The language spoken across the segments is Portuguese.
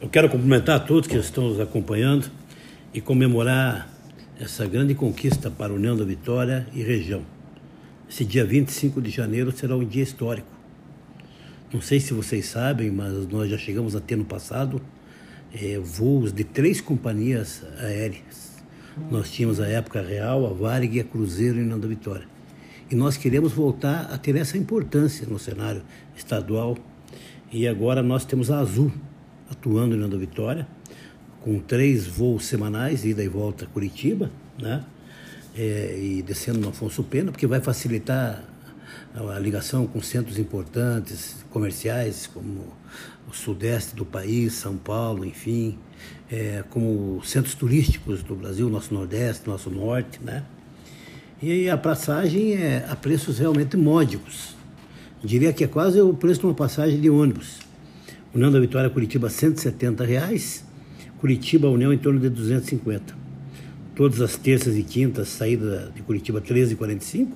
Eu quero cumprimentar a todos que estão nos acompanhando e comemorar essa grande conquista para a União da Vitória e região. Esse dia 25 de janeiro será um dia histórico. Não sei se vocês sabem, mas nós já chegamos a ter no passado é, voos de três companhias aéreas. Nós tínhamos a época Real, a Varig e a Cruzeiro em União da Vitória. E nós queremos voltar a ter essa importância no cenário estadual. E agora nós temos a Azul atuando União da Vitória, com três voos semanais, ida e volta a Curitiba, né? É, e descendo no Afonso Pena, porque vai facilitar a ligação com centros importantes comerciais, como o sudeste do país, São Paulo, enfim, é, como centros turísticos do Brasil, nosso nordeste, nosso norte, né? E a passagem é a preços realmente módicos. Diria que é quase o preço de uma passagem de ônibus. União da Vitória Curitiba, 170 reais. Curitiba União em torno de 250. Todas as terças e quintas, saída de Curitiba 13h45.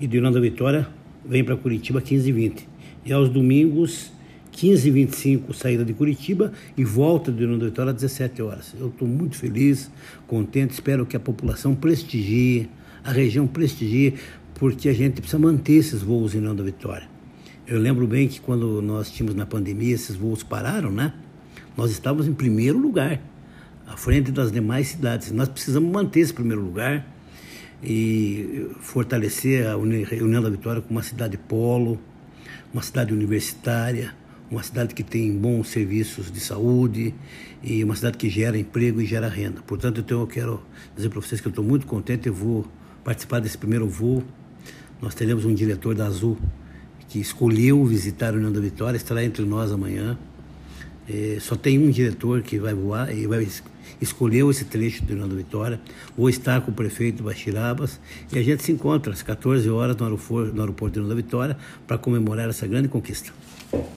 E de União da Vitória vem para Curitiba 15h20. E aos domingos, 15h25, saída de Curitiba e volta de União da Vitória às 17 horas. Eu estou muito feliz, contente, espero que a população prestigie a região prestigia, porque a gente precisa manter esses voos em União da Vitória. Eu lembro bem que quando nós tínhamos na pandemia, esses voos pararam, né? Nós estávamos em primeiro lugar, à frente das demais cidades. Nós precisamos manter esse primeiro lugar e fortalecer a União da Vitória como uma cidade polo, uma cidade universitária, uma cidade que tem bons serviços de saúde e uma cidade que gera emprego e gera renda. Portanto, então eu quero dizer para vocês que eu estou muito contente, eu vou participar desse primeiro voo. Nós teremos um diretor da Azul que escolheu visitar a União da Vitória, estará entre nós amanhã. É, só tem um diretor que vai voar e vai escolheu esse trecho da União da Vitória. Vou estar com o prefeito Bachirabas e a gente se encontra às 14 horas no aeroporto, no aeroporto da União da Vitória para comemorar essa grande conquista.